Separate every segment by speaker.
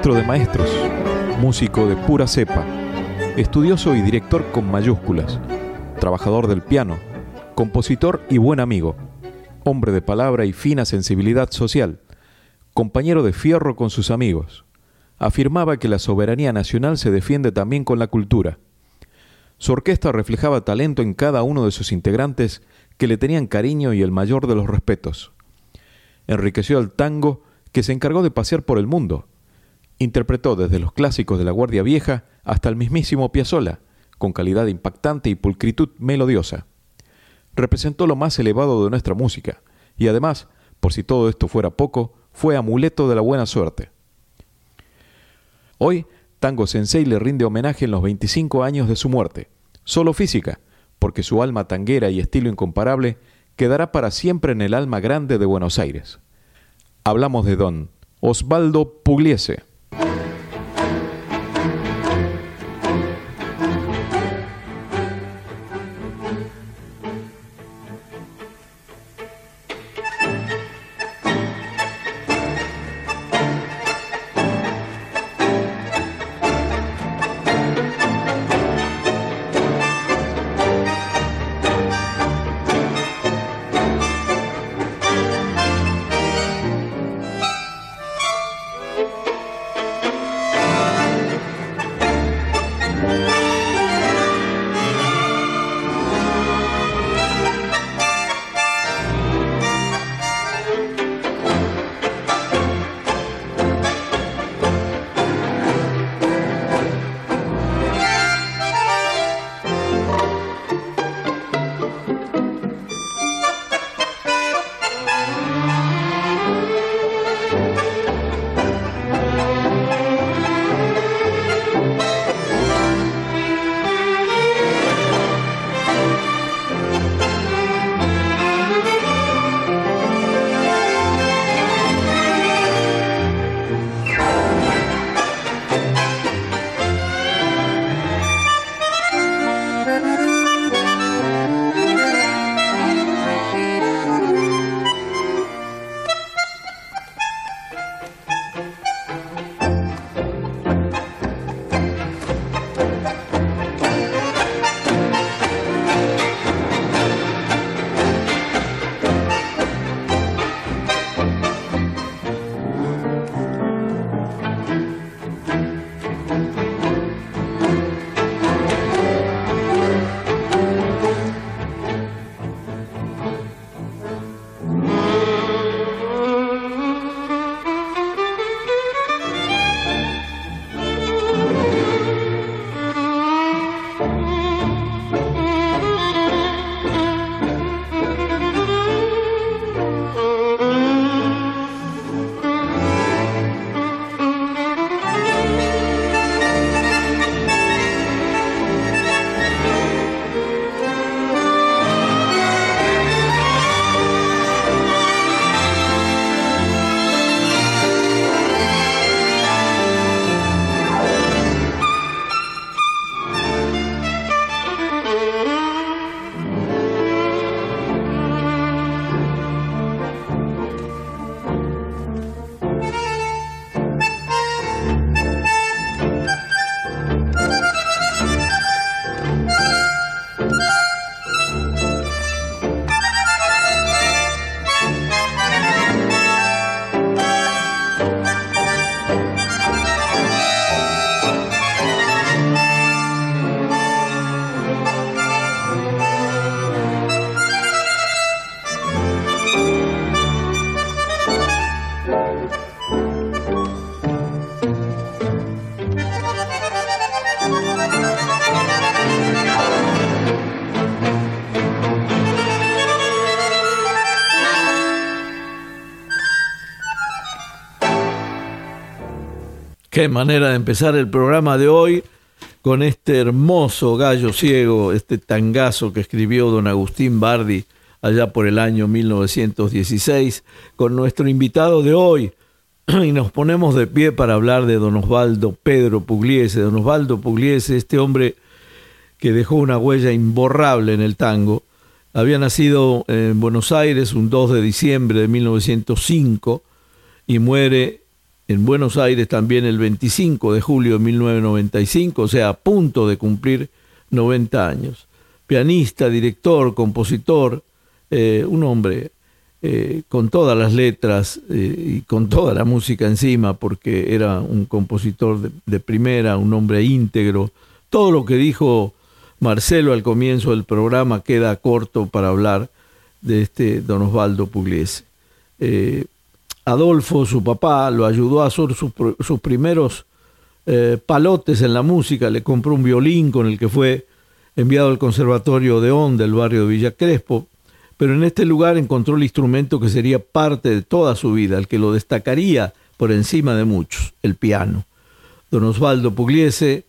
Speaker 1: Maestro de maestros, músico de pura cepa, estudioso y director con mayúsculas, trabajador del piano, compositor y buen amigo, hombre de palabra y fina sensibilidad social, compañero de fierro con sus amigos. Afirmaba que la soberanía nacional se defiende también con la cultura. Su orquesta reflejaba talento en cada uno de sus integrantes que le tenían cariño y el mayor de los respetos. Enriqueció al tango que se encargó de pasear por el mundo, Interpretó desde los clásicos de la Guardia Vieja hasta el mismísimo Piazzolla, con calidad impactante y pulcritud melodiosa. Representó lo más elevado de nuestra música, y además, por si todo esto fuera poco, fue amuleto de la buena suerte. Hoy, Tango Sensei le rinde homenaje en los 25 años de su muerte, solo física, porque su alma tanguera y estilo incomparable quedará para siempre en el alma grande de Buenos Aires. Hablamos de don Osvaldo Pugliese.
Speaker 2: Manera de empezar el programa de hoy con este hermoso gallo ciego, este tangazo que escribió don Agustín Bardi allá por el año 1916, con nuestro invitado de hoy. Y nos ponemos de pie para hablar de don Osvaldo Pedro Pugliese. Don Osvaldo Pugliese, este hombre que dejó una huella imborrable en el tango. Había nacido en Buenos Aires un 2 de diciembre de 1905 y muere en Buenos Aires también el 25 de julio de 1995, o sea, a punto de cumplir 90 años. Pianista, director, compositor, eh, un hombre eh, con todas las letras eh, y con toda la música encima, porque era un compositor de, primera, un hombre íntegro. Todo lo que dijo Marcelo al comienzo del programa queda corto para hablar de este don Osvaldo Pugliese. Adolfo, su papá, lo ayudó a hacer sus, primeros eh, palotes en la música, le compró un violín con el que fue enviado al Conservatorio de On del barrio de Villa Crespo, pero en este lugar encontró el instrumento que sería parte de toda su vida, el que lo destacaría por encima de muchos, el piano. Don Osvaldo Pugliese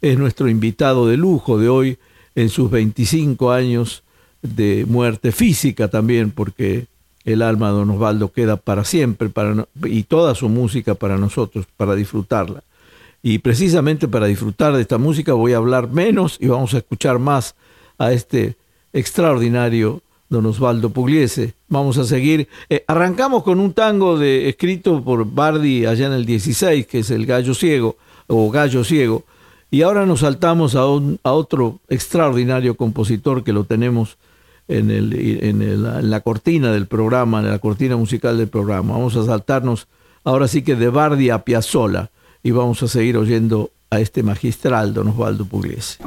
Speaker 2: es nuestro invitado de lujo de hoy en sus 25 años de muerte física también, porque el alma de Don Osvaldo queda para siempre para y toda su música para nosotros, para disfrutarla. Y precisamente para disfrutar de esta música voy a hablar menos y vamos a escuchar más a este extraordinario Don Osvaldo Pugliese. Vamos a seguir. Eh, arrancamos con un tango de, escrito por Bardi allá en el 16, que es el Gallo Ciego o Gallo Ciego. Y ahora nos saltamos a, a otro extraordinario compositor que lo tenemos en, el, en, en, la cortina del programa, en la cortina musical del programa. Vamos a saltarnos ahora sí que de Bardi a Piazzola y vamos a seguir oyendo a este magistral don Osvaldo Pugliese.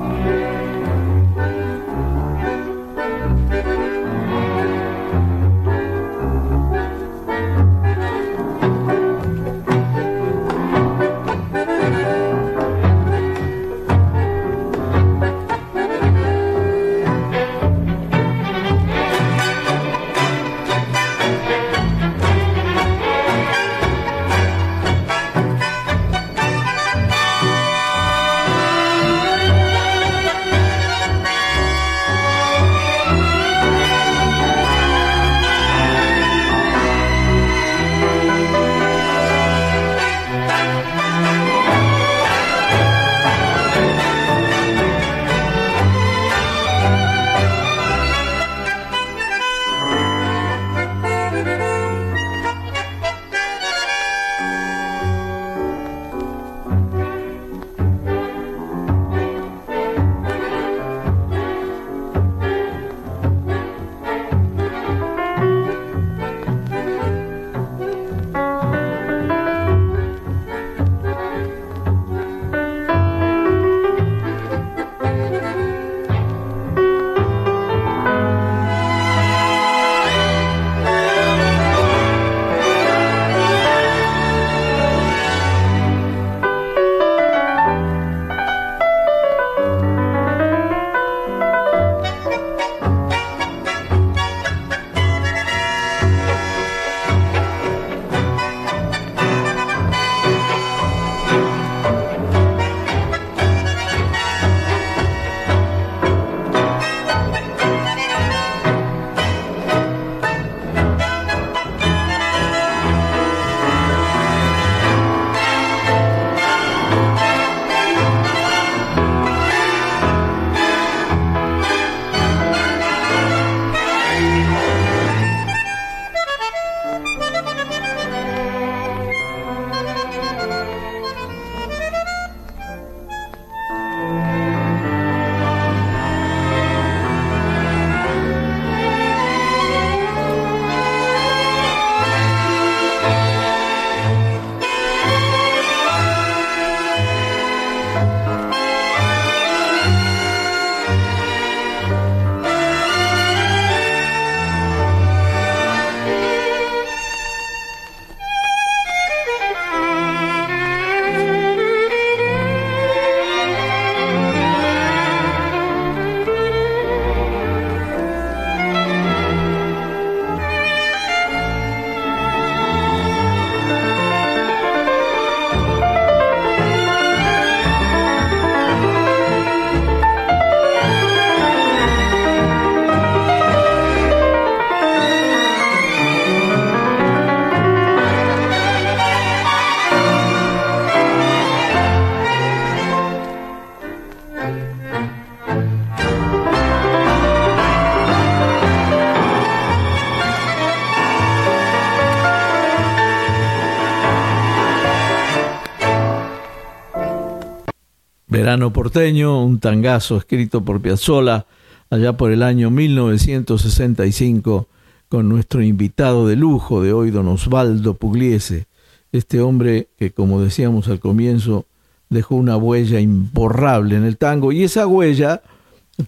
Speaker 2: Porteño, un tangazo escrito por Piazzolla allá por el año 1965 con nuestro invitado de lujo de hoy, don Osvaldo Pugliese, este hombre que, como decíamos al comienzo, dejó una huella imborrable en el tango y esa huella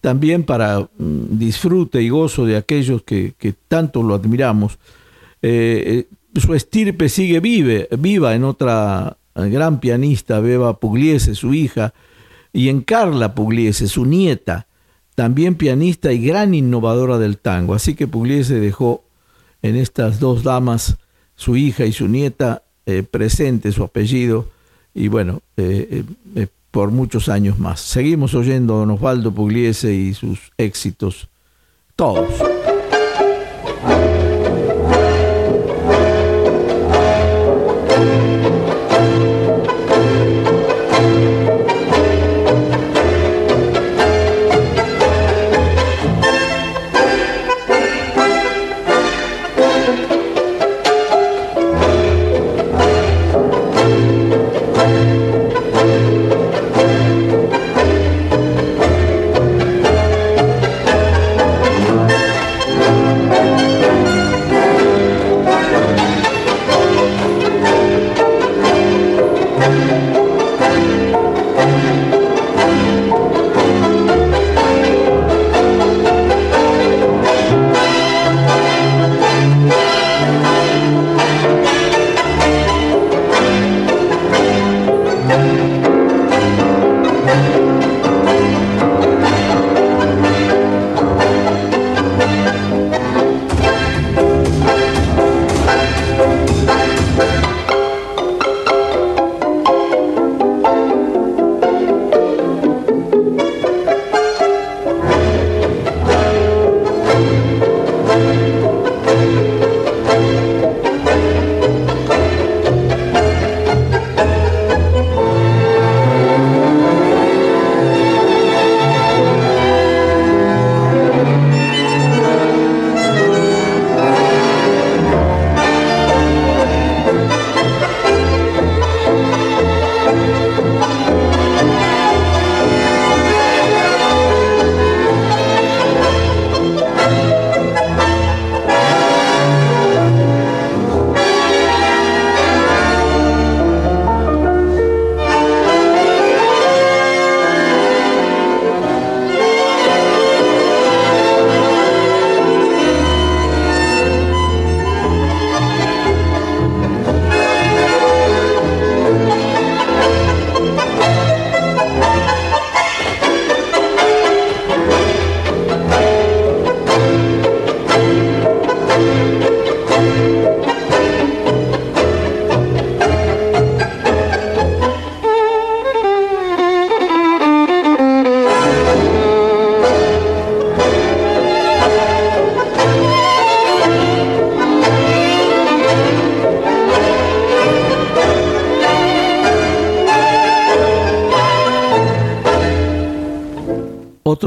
Speaker 2: también para mm, disfrute y gozo de aquellos que, tanto lo admiramos. Eh, eh, su estirpe sigue vive, viva en otra gran pianista, Beba Pugliese, su hija, y en Carla Pugliese, su nieta, también pianista y gran innovadora del tango. Así que Pugliese dejó en estas dos damas, su hija y su nieta, eh, presente su apellido, y bueno, eh, eh, por muchos años más. Seguimos oyendo a don Osvaldo Pugliese y sus éxitos, todos.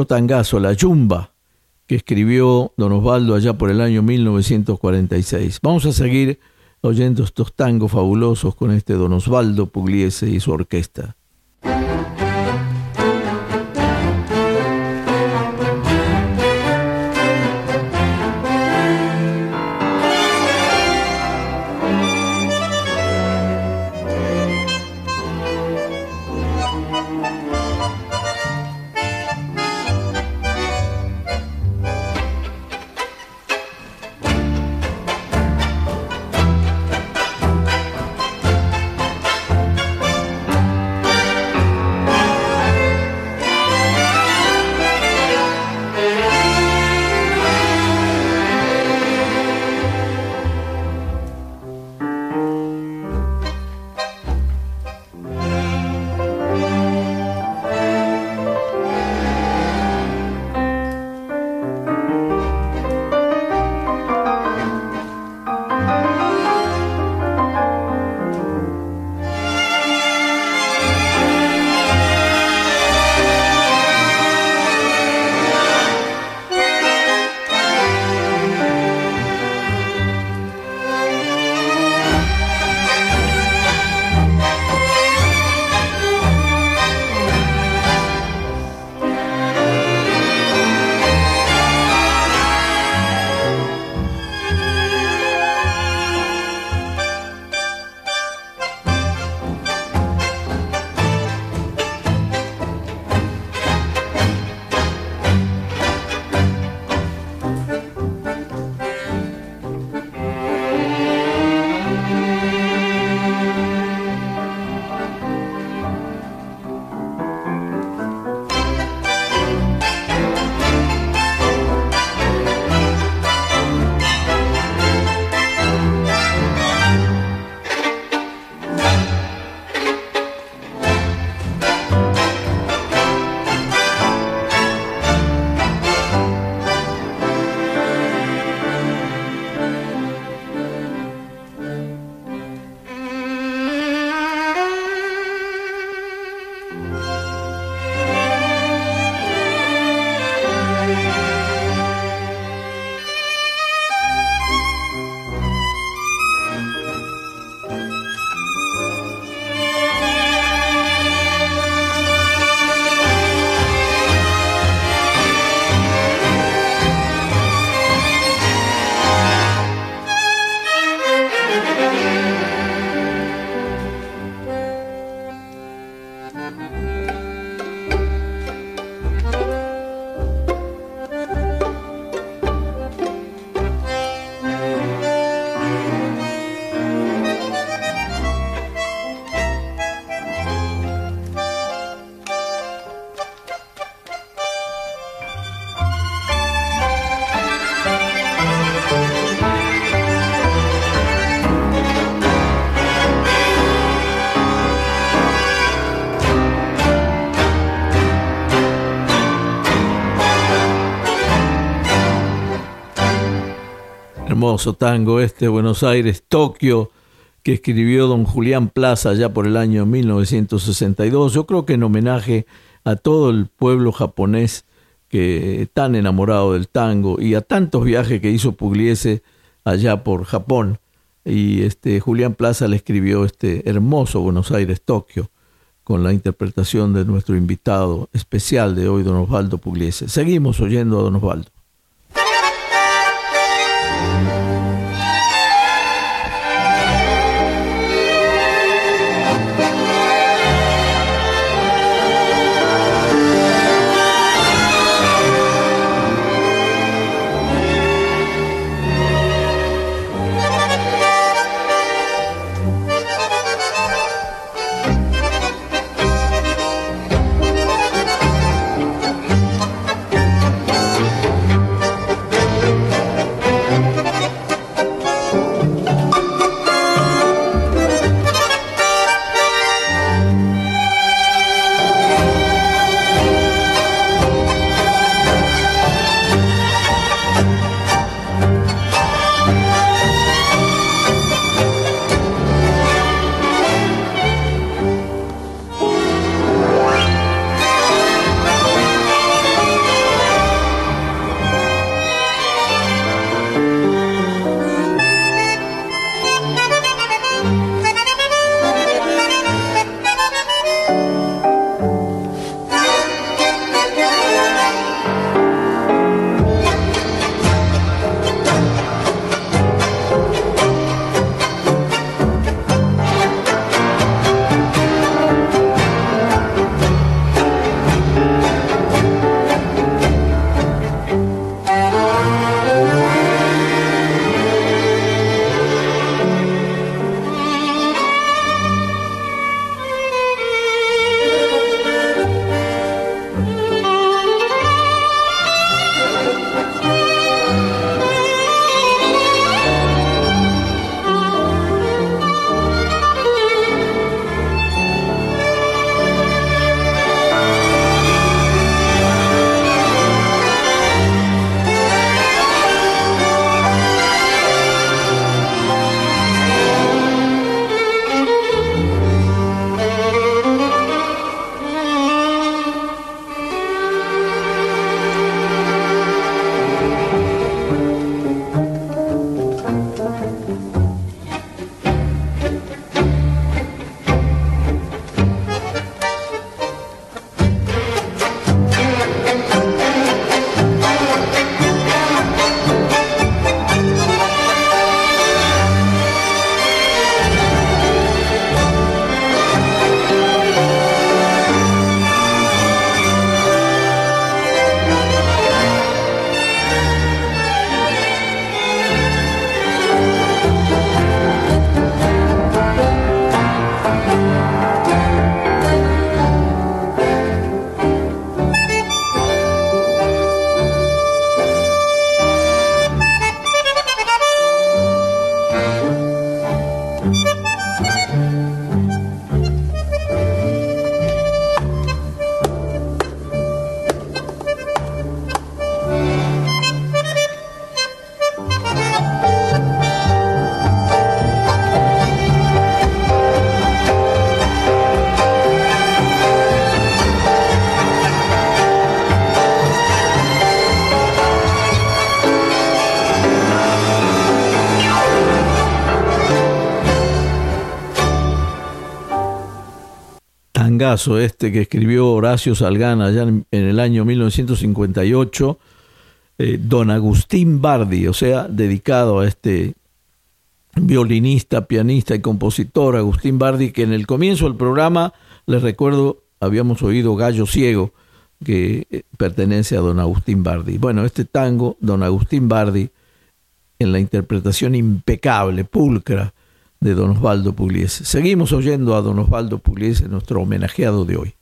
Speaker 2: Tangazo, La Yumba, que escribió don Osvaldo allá por el año 1946. Vamos a seguir oyendo estos tangos fabulosos con este don Osvaldo Pugliese y su orquesta. Hermoso tango este, Buenos Aires, Tokio, que escribió don Julián Plaza ya por el año 1962. Yo creo que en homenaje a todo el pueblo japonés que tan enamorado del tango y a tantos viajes que hizo Pugliese allá por Japón. Y este Julián Plaza le escribió este hermoso Buenos Aires, Tokio, con la interpretación de nuestro invitado especial de hoy, don Osvaldo Pugliese. Seguimos oyendo a don Osvaldo. Este que escribió Horacio Salgana allá en, el año 1958, eh, Don Agustín Bardi, o sea, dedicado a este violinista, pianista y compositor Agustín Bardi, que en el comienzo del programa, les recuerdo, habíamos oído Gallo Ciego, que eh, pertenece a Don Agustín Bardi. Bueno, este tango, Don Agustín Bardi, en la interpretación impecable, pulcra, de don Osvaldo Pugliese. Seguimos oyendo a don Osvaldo Pugliese, nuestro homenajeado de hoy.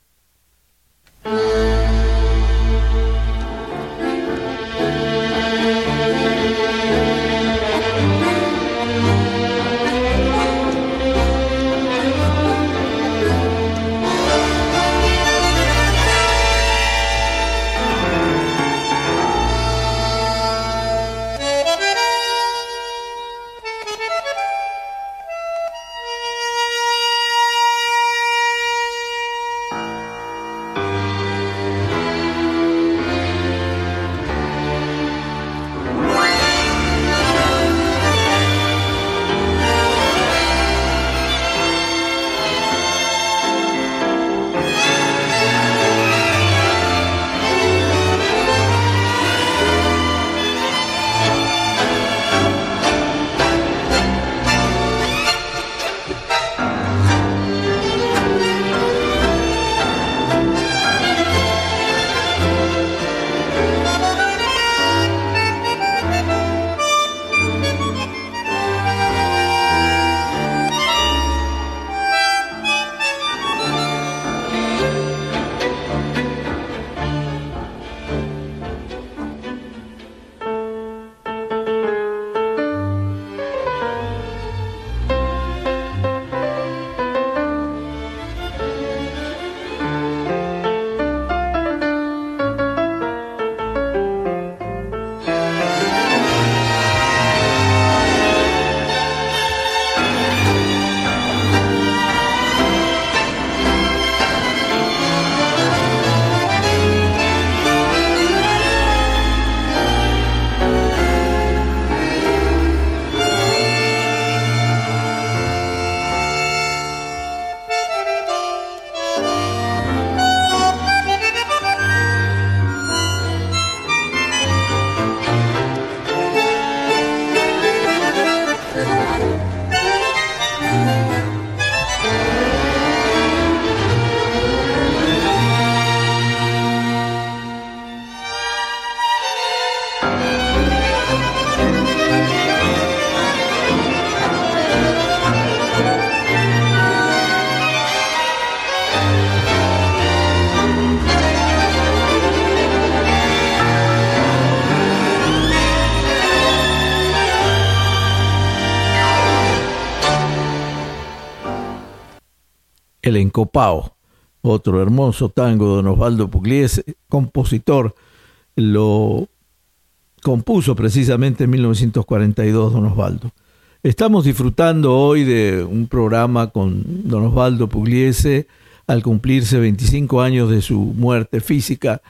Speaker 2: El Encopao, otro hermoso tango de Don Osvaldo Pugliese, compositor, lo compuso precisamente en 1942 Don Osvaldo. Estamos disfrutando hoy de un programa con Don Osvaldo Pugliese al cumplirse 25 años de su muerte física.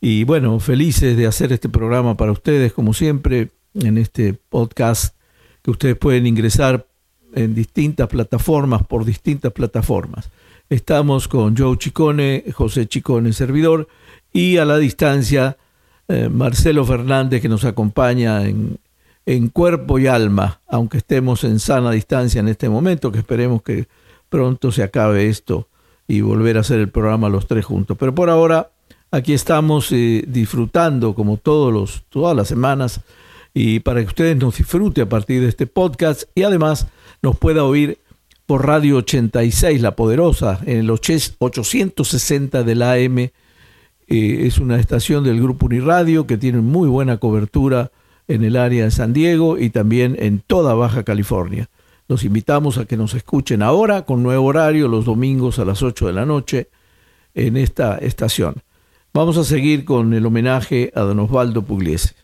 Speaker 2: Y bueno, felices de hacer este programa para ustedes, como siempre, en este podcast que ustedes pueden ingresar en distintas plataformas, por distintas plataformas. Estamos con Joe Chicone, José Chicone, servidor, y a la distancia eh, Marcelo Fernández, que nos acompaña en, en cuerpo y alma, aunque estemos en sana distancia en este momento, que esperemos que pronto se acabe esto y volver a hacer el programa los tres juntos. Pero por ahora, aquí estamos eh, disfrutando como todos los, todas las semanas y para que ustedes nos disfruten a partir de este podcast y además nos pueda oír por Radio 86, La Poderosa, en el 860 de la AM. Eh, es una estación del Grupo Uniradio que tiene muy buena cobertura en el área de San Diego y también en toda Baja California. Los invitamos a que nos escuchen ahora con nuevo horario los domingos a las 8 de la noche en esta estación. Vamos a seguir con el homenaje a don Osvaldo Pugliese.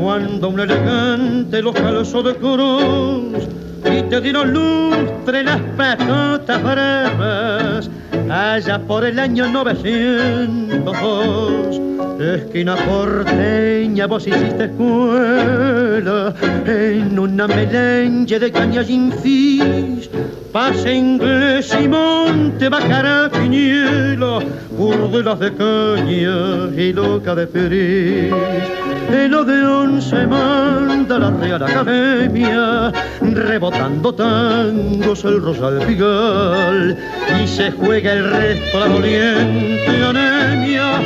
Speaker 3: Cuando un elegante los calzó de cruz y te dieron lustre las patotas bravas allá por el año 902 esquina porteña vos hiciste escuela en una melange de cañas infis. Pase inglés y monte bajará quiniela burdelas de caña y loca de feliz el Odeón se manda la Real Academia, rebotando tangos el Rosal Pigal, y se juega el resto la doliente anemia,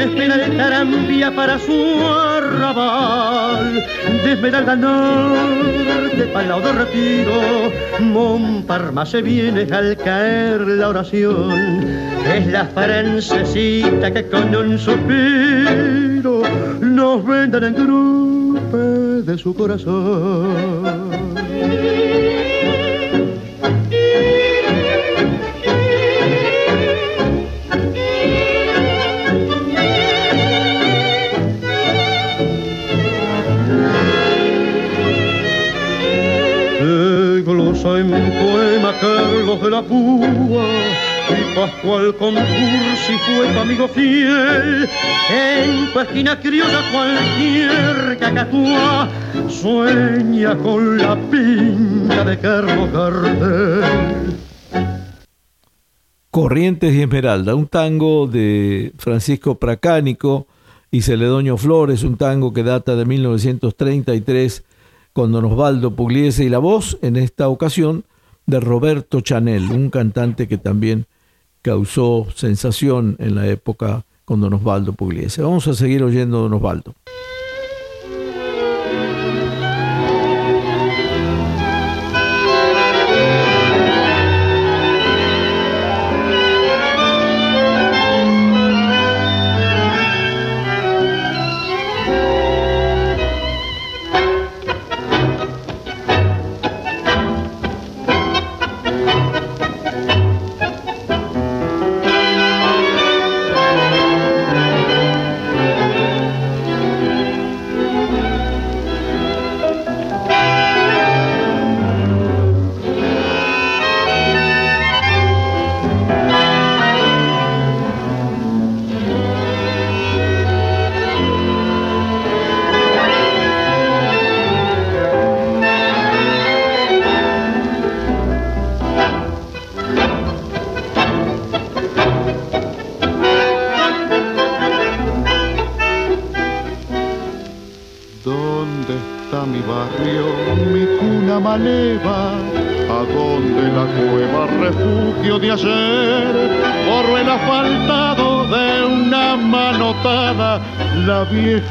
Speaker 3: espera el tarambia para su arrabal, de Esmeralda Norte para de Retiro, Montparma se viene al caer la oración, es la francesita que con un suspiro nos vendan en grupo de su corazón. De la Púa y Pascual Concursi fue tu amigo fiel. En tu esquina criolla cualquier cacatúa sueña con la pinta de Carlos Gardel.
Speaker 2: Corrientes y Esmeralda, un tango de Francisco Pracánico y Celedonio Flores, un tango que data de 1933 con Don Osvaldo Pugliese y la voz, en esta ocasión, de Roberto Chanel, un cantante que también causó sensación en la época con Don Osvaldo Pugliese. Vamos a seguir oyendo a Don Osvaldo.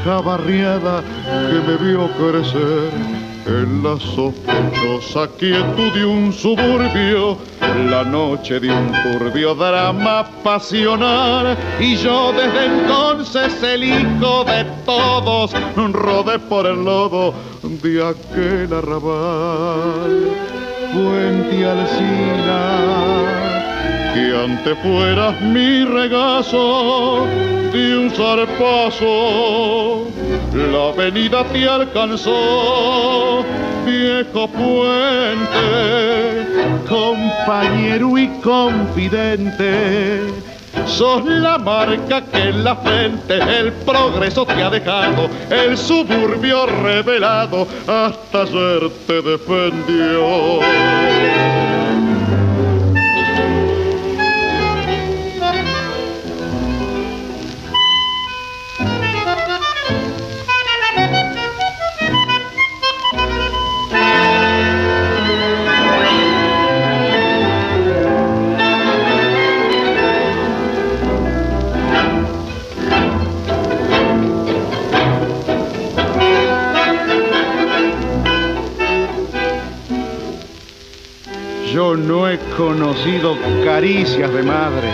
Speaker 4: Vieja barriada que me vio crecer. En la sospechosa quietud de un suburbio, la noche de un turbio drama pasional, y yo desde entonces el hijo de todos rodé por el lodo de aquel arrabal. Fuente Alcina que antes fueras mi regazo de un zarpazo. La avenida te alcanzó, viejo puente, compañero y confidente. Sos la marca que en la frente el progreso te ha dejado, el suburbio revelado hasta ayer te defendió. No he conocido caricias de madre.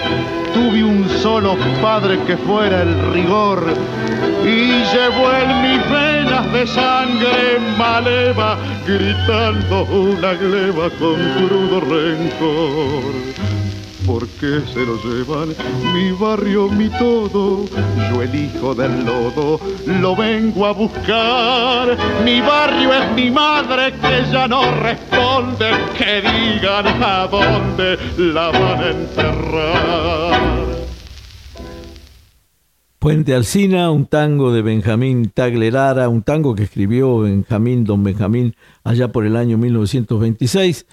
Speaker 4: Tuve un solo padre que fuera el rigor y llevó en mis venas de sangre maleva, gritando una gleba con crudo rencor. ¿Por qué se lo llevan? Mi barrio, mi todo, yo el hijo del lodo, lo vengo a buscar. Mi barrio es mi madre que ya no responde, que digan a dónde la van a enterrar.
Speaker 2: Puente Alcina, un tango de Benjamín Taglerara, un tango que escribió Benjamín, don Benjamín, allá por el año 1926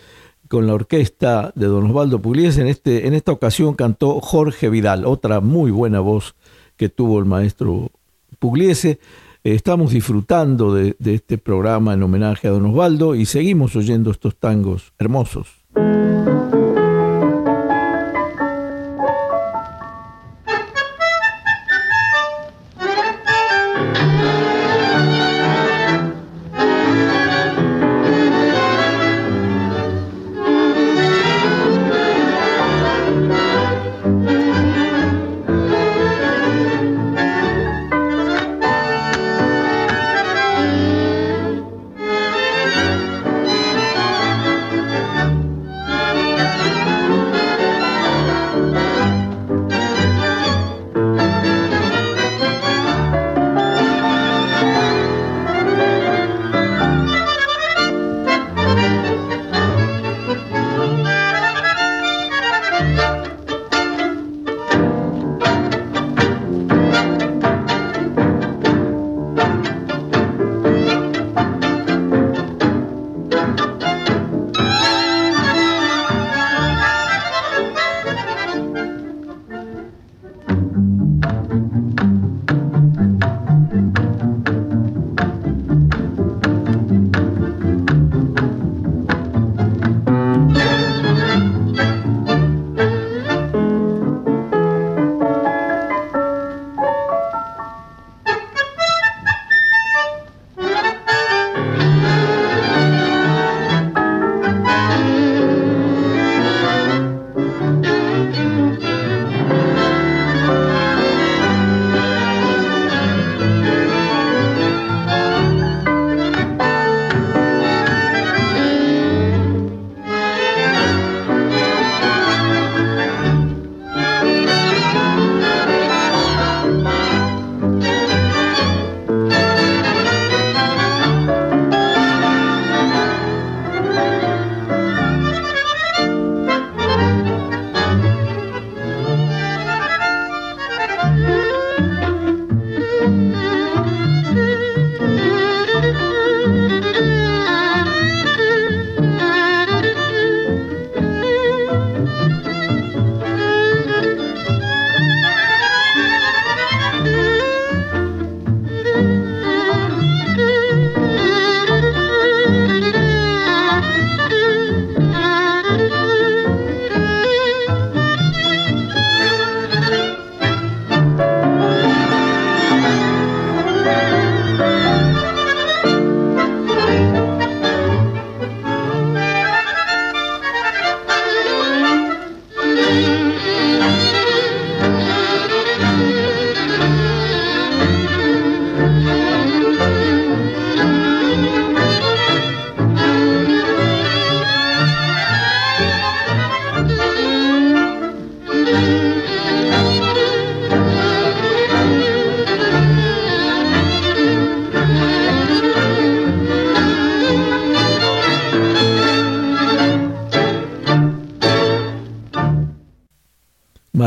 Speaker 2: con la orquesta de Don Osvaldo Pugliese. En, este, en esta ocasión cantó Jorge Vidal, otra muy buena voz que tuvo el maestro Pugliese. Estamos disfrutando de, de este programa en homenaje a Don Osvaldo y seguimos oyendo estos tangos hermosos.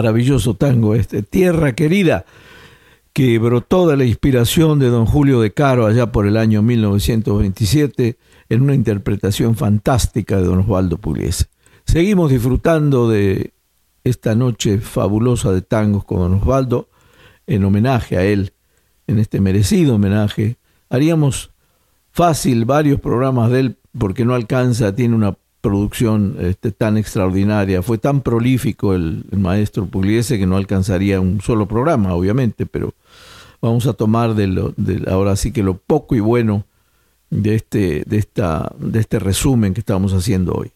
Speaker 2: Maravilloso tango este, Tierra Querida, que brotó de la inspiración de don Julio de Caro allá por el año 1927 en una interpretación fantástica de don Osvaldo Pugliese. Seguimos disfrutando de esta noche fabulosa de tangos con don Osvaldo en homenaje a él, en este merecido homenaje. Haríamos fácil varios programas de él porque no alcanza, tiene una producción este, tan extraordinaria, fue tan prolífico el, maestro Pugliese que no alcanzaría un solo programa, obviamente, pero vamos a tomar de, lo, de ahora sí que lo poco y bueno de este, de esta, de este resumen que estamos haciendo hoy.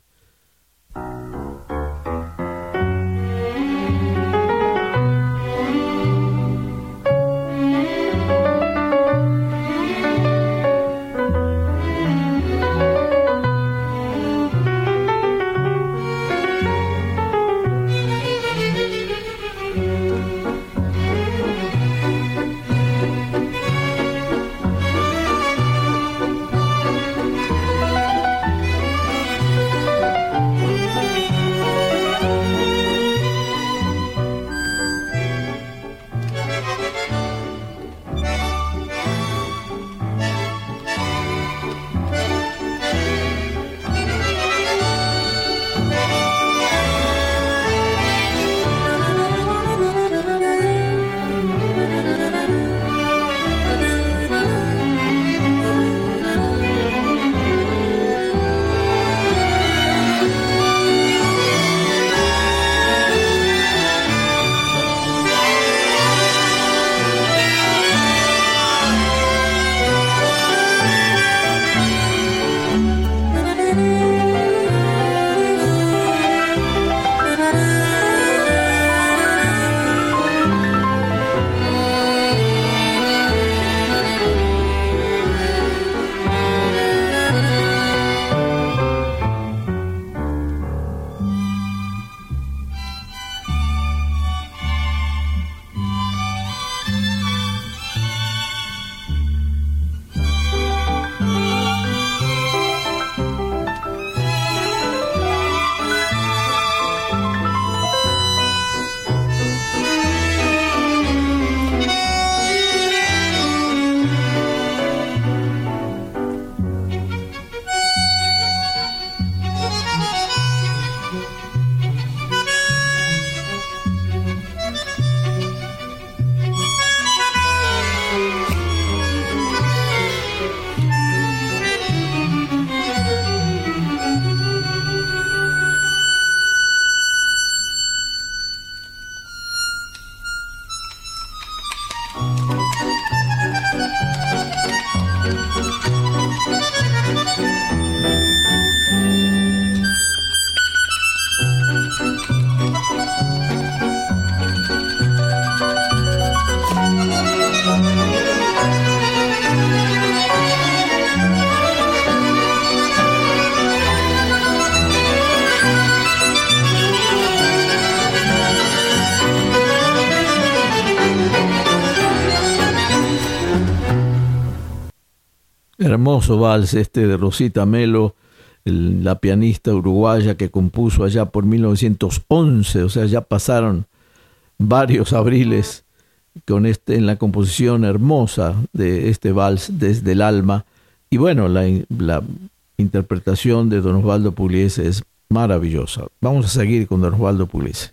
Speaker 2: Hermoso vals este de Rosita Melo, la pianista uruguaya que compuso allá por 1911, o sea, ya pasaron varios abriles con este en la composición hermosa de este vals desde el alma y bueno, la, la interpretación de Don Osvaldo Pugliese es maravillosa. Vamos a seguir con Don Osvaldo Pugliese.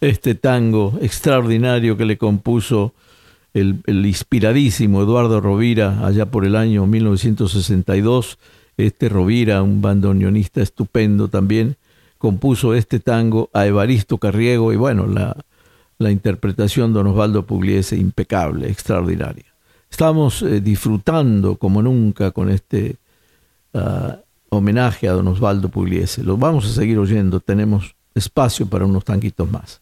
Speaker 2: Este tango extraordinario que le compuso el, inspiradísimo Eduardo Rovira allá por el año 1962. Este Rovira, un bandoneonista estupendo también, compuso este tango a Evaristo Carriego y bueno, la, la interpretación de Don Osvaldo Pugliese impecable, extraordinaria. Estamos eh, disfrutando como nunca con este ah, homenaje a Don Osvaldo Pugliese. Lo vamos a seguir oyendo, tenemos espacio para unos tanquitos más.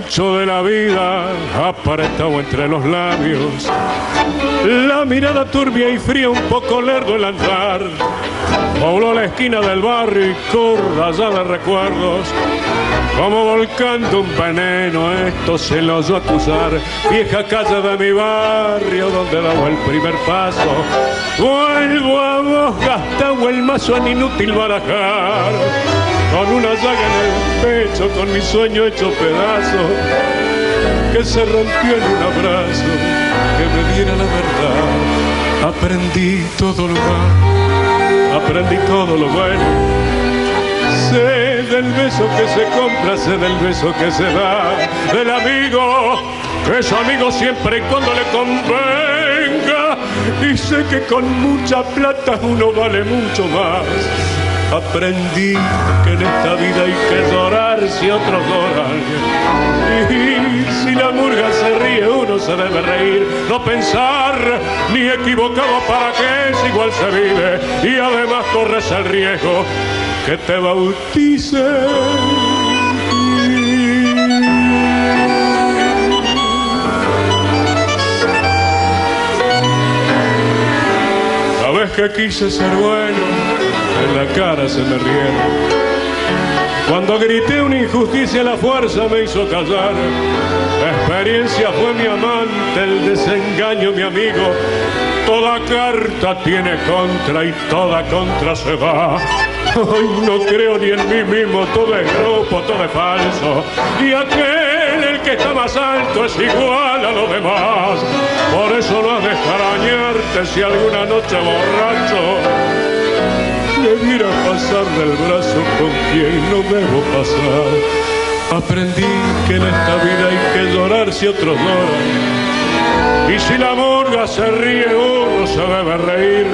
Speaker 5: De la vida aparentado entre los labios. La mirada turbia y fría, un poco lerdo el andar. Pobló la esquina del barrio y curva ya de recuerdos. Como volcando un veneno, esto se lo oyó acusar. Vieja calle de mi barrio donde daba el primer paso. Vuelvo a vos, gastado el mazo en inútil barajar con una llaga en el pecho, con mi sueño hecho pedazo, que se rompió en un abrazo, que me diera la verdad. Aprendí todo lo malo, aprendí todo lo bueno. Sé del beso que se compra, sé del beso que se da, del amigo que es amigo siempre y cuando le convenga. Y sé que con mucha plata uno vale mucho más Aprendí que en esta vida hay que llorar si otros lloran. Y si la murga se ríe, uno se debe reír, no pensar ni equivocado para que es igual se vive. Y además corres el riesgo que te bautice. Sabes que quise ser bueno en la cara se me rieron. Cuando grité una injusticia, la fuerza me hizo callar. La experiencia fue mi amante, el desengaño mi amigo. Toda carta tiene contra y toda contra se va. Hoy no creo ni en mí mismo, todo es grupo, todo es falso. Y aquel, el que está más alto, es igual a los demás. Por eso no has de extrañarte si alguna noche borracho debiera pasar del brazo con quien no debo pasar. Aprendí que en esta vida hay que llorar si otros lloran. Y si la murga se ríe, uno se debe reír.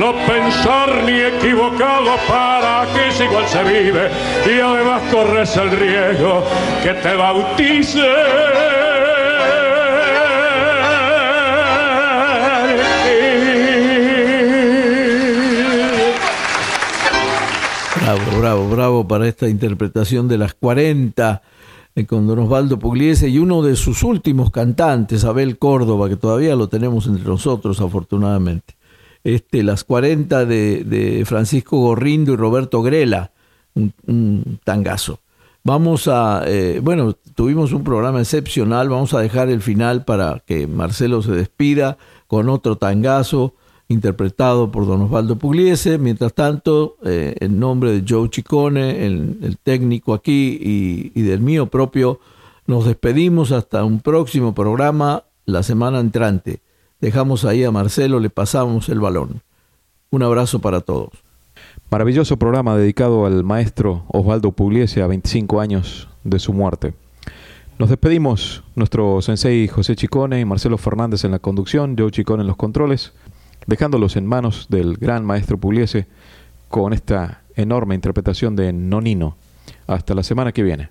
Speaker 5: No pensar ni equivocado para que es igual se vive. Y además corres el riesgo que te bautice
Speaker 2: Bravo, bravo, para esta interpretación de las 40 eh, con don Osvaldo Pugliese y uno de sus últimos cantantes, Abel Córdoba, que todavía lo tenemos entre nosotros afortunadamente. Este, las 40 de, Francisco Gorrindo y Roberto Grela, un, tangazo. Vamos a, eh, bueno, tuvimos un programa excepcional, vamos a dejar el final para que Marcelo se despida con otro tangazo interpretado por don Osvaldo Pugliese. Mientras tanto, eh, en nombre de Joe Chicone, el, técnico aquí, y, y, del mío propio, nos despedimos hasta un próximo programa la semana entrante. Dejamos ahí a Marcelo, le pasamos el balón. Un abrazo para todos.
Speaker 1: Maravilloso programa dedicado al maestro Osvaldo Pugliese a 25 años de su muerte. Nos despedimos, nuestro sensei José Chicone y Marcelo Fernández en la conducción, Joe Chicone en los controles dejándolos en manos del gran maestro Pugliese con esta enorme interpretación de Nonino. Hasta la semana que viene.